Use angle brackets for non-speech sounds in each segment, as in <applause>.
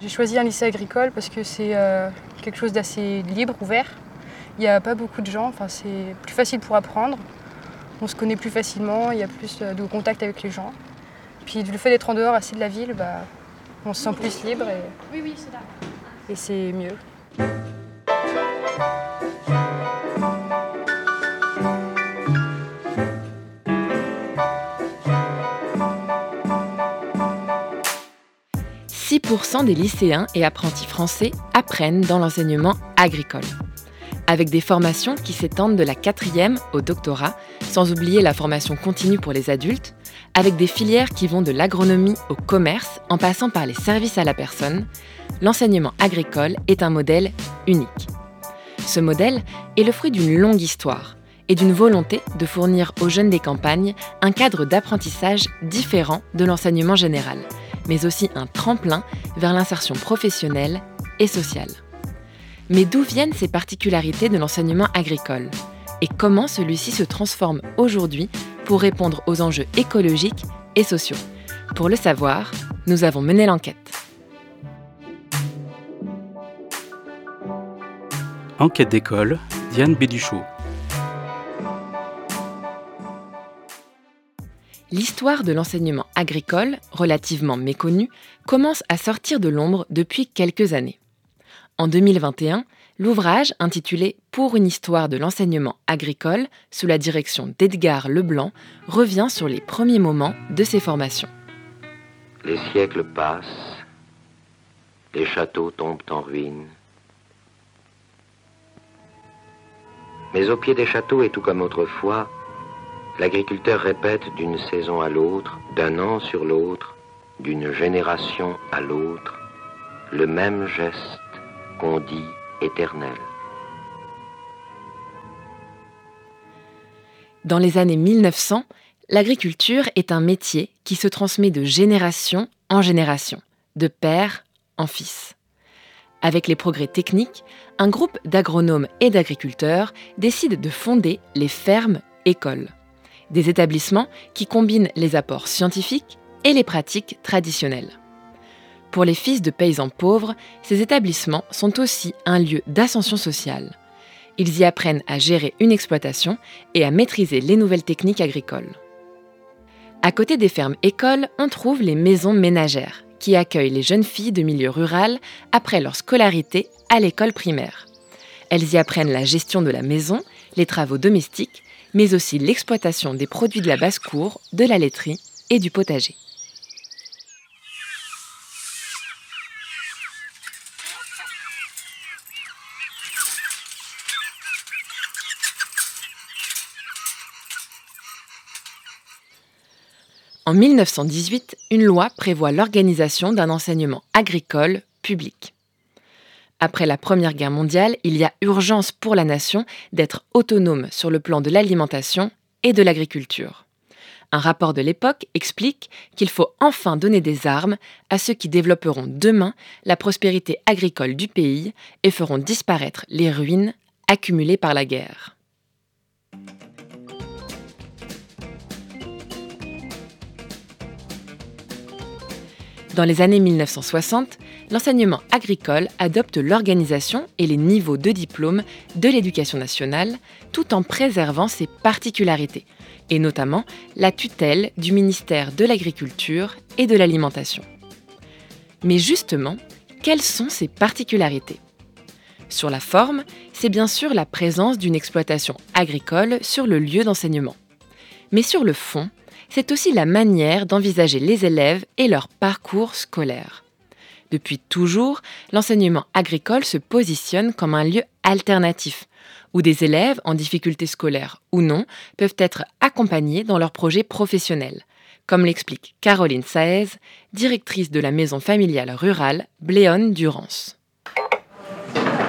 J'ai choisi un lycée agricole parce que c'est euh, quelque chose d'assez libre, ouvert. Il n'y a pas beaucoup de gens, enfin, c'est plus facile pour apprendre. On se connaît plus facilement, il y a plus euh, de contact avec les gens. Puis le fait d'être en dehors assez de la ville, bah, on se sent plus libre et, et c'est mieux. « 6% des lycéens et apprentis français apprennent dans l'enseignement agricole avec des formations qui s'étendent de la quatrième au doctorat, sans oublier la formation continue pour les adultes, avec des filières qui vont de l'agronomie au commerce en passant par les services à la personne, l'enseignement agricole est un modèle unique. Ce modèle est le fruit d'une longue histoire et d'une volonté de fournir aux jeunes des campagnes un cadre d'apprentissage différent de l'enseignement général, mais aussi un tremplin vers l'insertion professionnelle et sociale. Mais d'où viennent ces particularités de l'enseignement agricole? Et comment celui-ci se transforme aujourd'hui pour répondre aux enjeux écologiques et sociaux? Pour le savoir, nous avons mené l'enquête. Enquête d'école, Diane Béduchot. L'histoire de l'enseignement agricole, relativement méconnue, commence à sortir de l'ombre depuis quelques années. En 2021, l'ouvrage intitulé Pour une histoire de l'enseignement agricole, sous la direction d'Edgar Leblanc, revient sur les premiers moments de ces formations. Les siècles passent, les châteaux tombent en ruine. Mais au pied des châteaux et tout comme autrefois, l'agriculteur répète d'une saison à l'autre, d'un an sur l'autre, d'une génération à l'autre, le même geste qu'on dit éternel. Dans les années 1900, l'agriculture est un métier qui se transmet de génération en génération, de père en fils. Avec les progrès techniques, un groupe d'agronomes et d'agriculteurs décide de fonder les fermes écoles, des établissements qui combinent les apports scientifiques et les pratiques traditionnelles. Pour les fils de paysans pauvres, ces établissements sont aussi un lieu d'ascension sociale. Ils y apprennent à gérer une exploitation et à maîtriser les nouvelles techniques agricoles. À côté des fermes écoles, on trouve les maisons ménagères, qui accueillent les jeunes filles de milieu rural après leur scolarité à l'école primaire. Elles y apprennent la gestion de la maison, les travaux domestiques, mais aussi l'exploitation des produits de la basse-cour, de la laiterie et du potager. En 1918, une loi prévoit l'organisation d'un enseignement agricole public. Après la Première Guerre mondiale, il y a urgence pour la nation d'être autonome sur le plan de l'alimentation et de l'agriculture. Un rapport de l'époque explique qu'il faut enfin donner des armes à ceux qui développeront demain la prospérité agricole du pays et feront disparaître les ruines accumulées par la guerre. Dans les années 1960, l'enseignement agricole adopte l'organisation et les niveaux de diplôme de l'éducation nationale tout en préservant ses particularités, et notamment la tutelle du ministère de l'Agriculture et de l'Alimentation. Mais justement, quelles sont ces particularités? Sur la forme, c'est bien sûr la présence d'une exploitation agricole sur le lieu d'enseignement. Mais sur le fond, c'est aussi la manière d'envisager les élèves et leur parcours scolaire. Depuis toujours, l'enseignement agricole se positionne comme un lieu alternatif, où des élèves en difficulté scolaire ou non peuvent être accompagnés dans leurs projets professionnels, comme l'explique Caroline Saez, directrice de la maison familiale rurale Bléone Durance.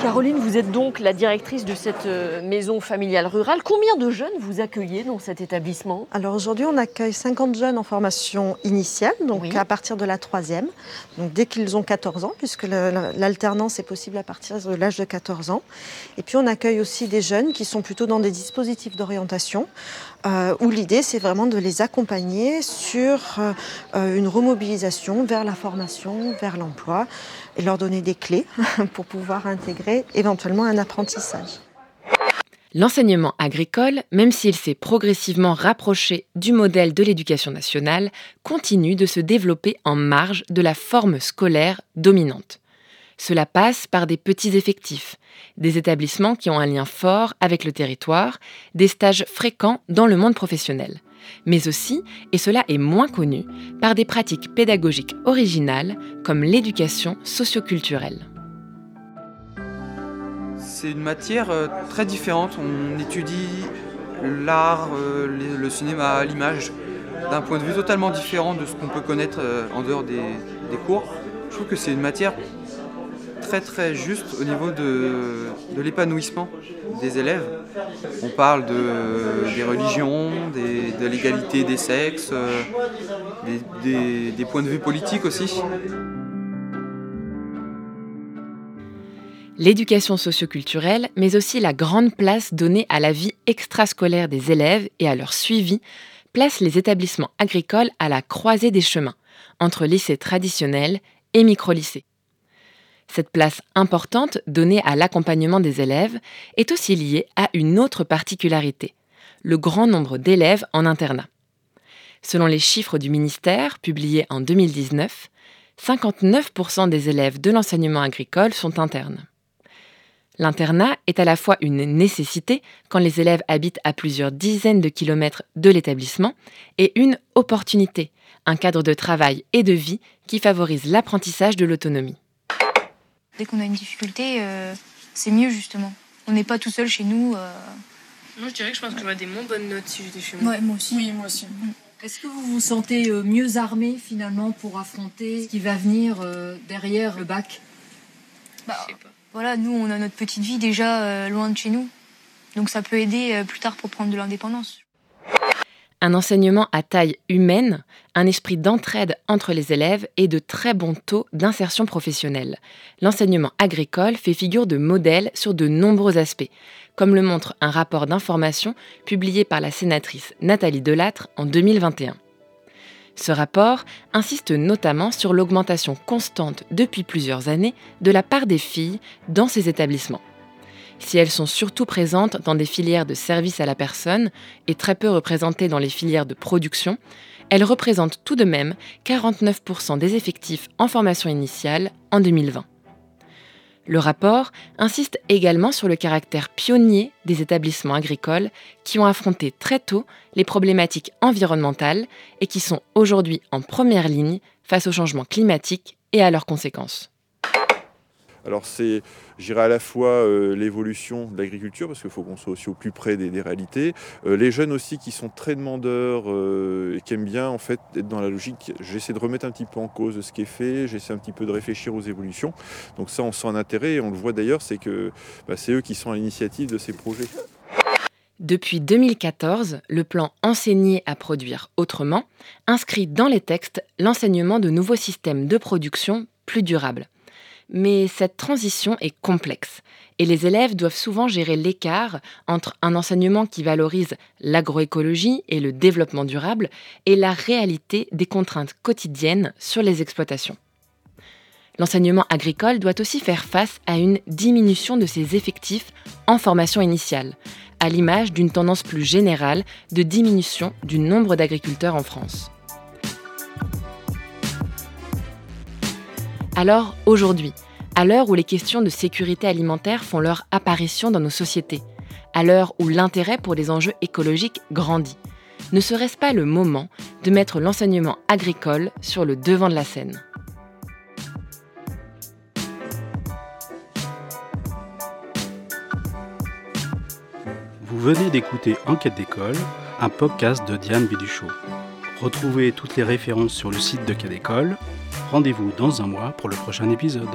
Caroline, vous êtes donc la directrice de cette euh, maison familiale rurale. Combien de jeunes vous accueillez dans cet établissement? Alors aujourd'hui, on accueille 50 jeunes en formation initiale, donc Oui. à partir de la troisième, donc dès qu'ils ont 14 ans, puisque l'alternance est possible à partir de l'âge de 14 ans. Et puis on accueille aussi des jeunes qui sont plutôt dans des dispositifs d'orientation, euh, où l'idée c'est vraiment de les accompagner sur euh, une remobilisation vers la formation, vers l'emploi, et leur donner des clés <laughs> pour pouvoir intégrer éventuellement un apprentissage. L'enseignement agricole, même s'il s'est progressivement rapproché du modèle de l'éducation nationale, continue de se développer en marge de la forme scolaire dominante. Cela passe par des petits effectifs, des établissements qui ont un lien fort avec le territoire, des stages fréquents dans le monde professionnel, mais aussi, et cela est moins connu, par des pratiques pédagogiques originales comme l'éducation socioculturelle. C'est une matière euh, très différente. On étudie l'art, euh, le cinéma, l'image d'un point de vue totalement différent de ce qu'on peut connaître euh, en dehors des, des cours. Je trouve que c'est une matière très très juste au niveau de, de l'épanouissement des élèves. On parle de, des religions, de l'égalité des sexes, euh, des- des- des points de vue politiques aussi. L'éducation socioculturelle, mais aussi la grande place donnée à la vie extrascolaire des élèves et à leur suivi, place les établissements agricoles à la croisée des chemins, entre lycées traditionnels et micro-lycées. Cette place importante donnée à l'accompagnement des élèves est aussi liée à une autre particularité, le grand nombre d'élèves en internat. Selon les chiffres du ministère publiés en 2019, 59% des élèves de l'enseignement agricole sont internes. L'internat est à la fois une nécessité quand les élèves habitent à plusieurs dizaines de kilomètres de l'établissement et une opportunité, un cadre de travail et de vie qui favorise l'apprentissage de l'autonomie. Dès qu'on a une difficulté, euh, c'est mieux justement. On n'est pas tout seul chez nous. euh. Moi, je dirais que je pense que j'aurais des moins bonnes notes si j'étais chez moi. Ouais, moi aussi. Oui, moi aussi. Est-ce que vous vous sentez euh, mieux armé finalement pour affronter ce qui va venir euh, derrière le bac? Bah, voilà, nous, on a notre petite vie déjà euh, loin de chez nous. Donc ça peut aider euh, plus tard pour prendre de l'indépendance. Un enseignement à taille humaine, un esprit d'entraide entre les élèves et de très bons taux d'insertion professionnelle. L'enseignement agricole fait figure de modèle sur de nombreux aspects, comme le montre un rapport d'information publié par la sénatrice Nathalie Delattre en 2021. Ce rapport insiste notamment sur l'augmentation constante depuis plusieurs années de la part des filles dans ces établissements. Si elles sont surtout présentes dans des filières de services à la personne et très peu représentées dans les filières de production, elles représentent tout de même 49% des effectifs en formation initiale en 2020. Le rapport insiste également sur le caractère pionnier des établissements agricoles qui ont affronté très tôt les problématiques environnementales et qui sont aujourd'hui en première ligne face au changement climatique et à leurs conséquences. Alors c'est, j'irai à la fois euh, l'évolution de l'agriculture, parce qu'il faut qu'on soit aussi au plus près des, réalités, Euh, les jeunes aussi qui sont très demandeurs euh, et qui aiment bien en fait être dans la logique, j'essaie de remettre un petit peu en cause ce qui est fait, j'essaie un petit peu de réfléchir aux évolutions. Donc ça on sent un intérêt et on le voit d'ailleurs, c'est que bah, c'est eux qui sont à l'initiative de ces projets. Depuis 2014, le plan Enseigner à produire autrement inscrit dans les textes l'enseignement de nouveaux systèmes de production plus durables. Mais cette transition est complexe et les élèves doivent souvent gérer l'écart entre un enseignement qui valorise l'agroécologie et le développement durable et la réalité des contraintes quotidiennes sur les exploitations. L'enseignement agricole doit aussi faire face à une diminution de ses effectifs en formation initiale, à l'image d'une tendance plus générale de diminution du nombre d'agriculteurs en France. Alors, aujourd'hui, à l'heure où les questions de sécurité alimentaire font leur apparition dans nos sociétés, à l'heure où l'intérêt pour les enjeux écologiques grandit, ne serait-ce pas le moment de mettre l'enseignement agricole sur le devant de la scène? Vous venez d'écouter Enquête d'école, un podcast de Diane Béduchot. Retrouvez toutes les références sur le site de Quai d'école. Rendez-vous dans un mois pour le prochain épisode.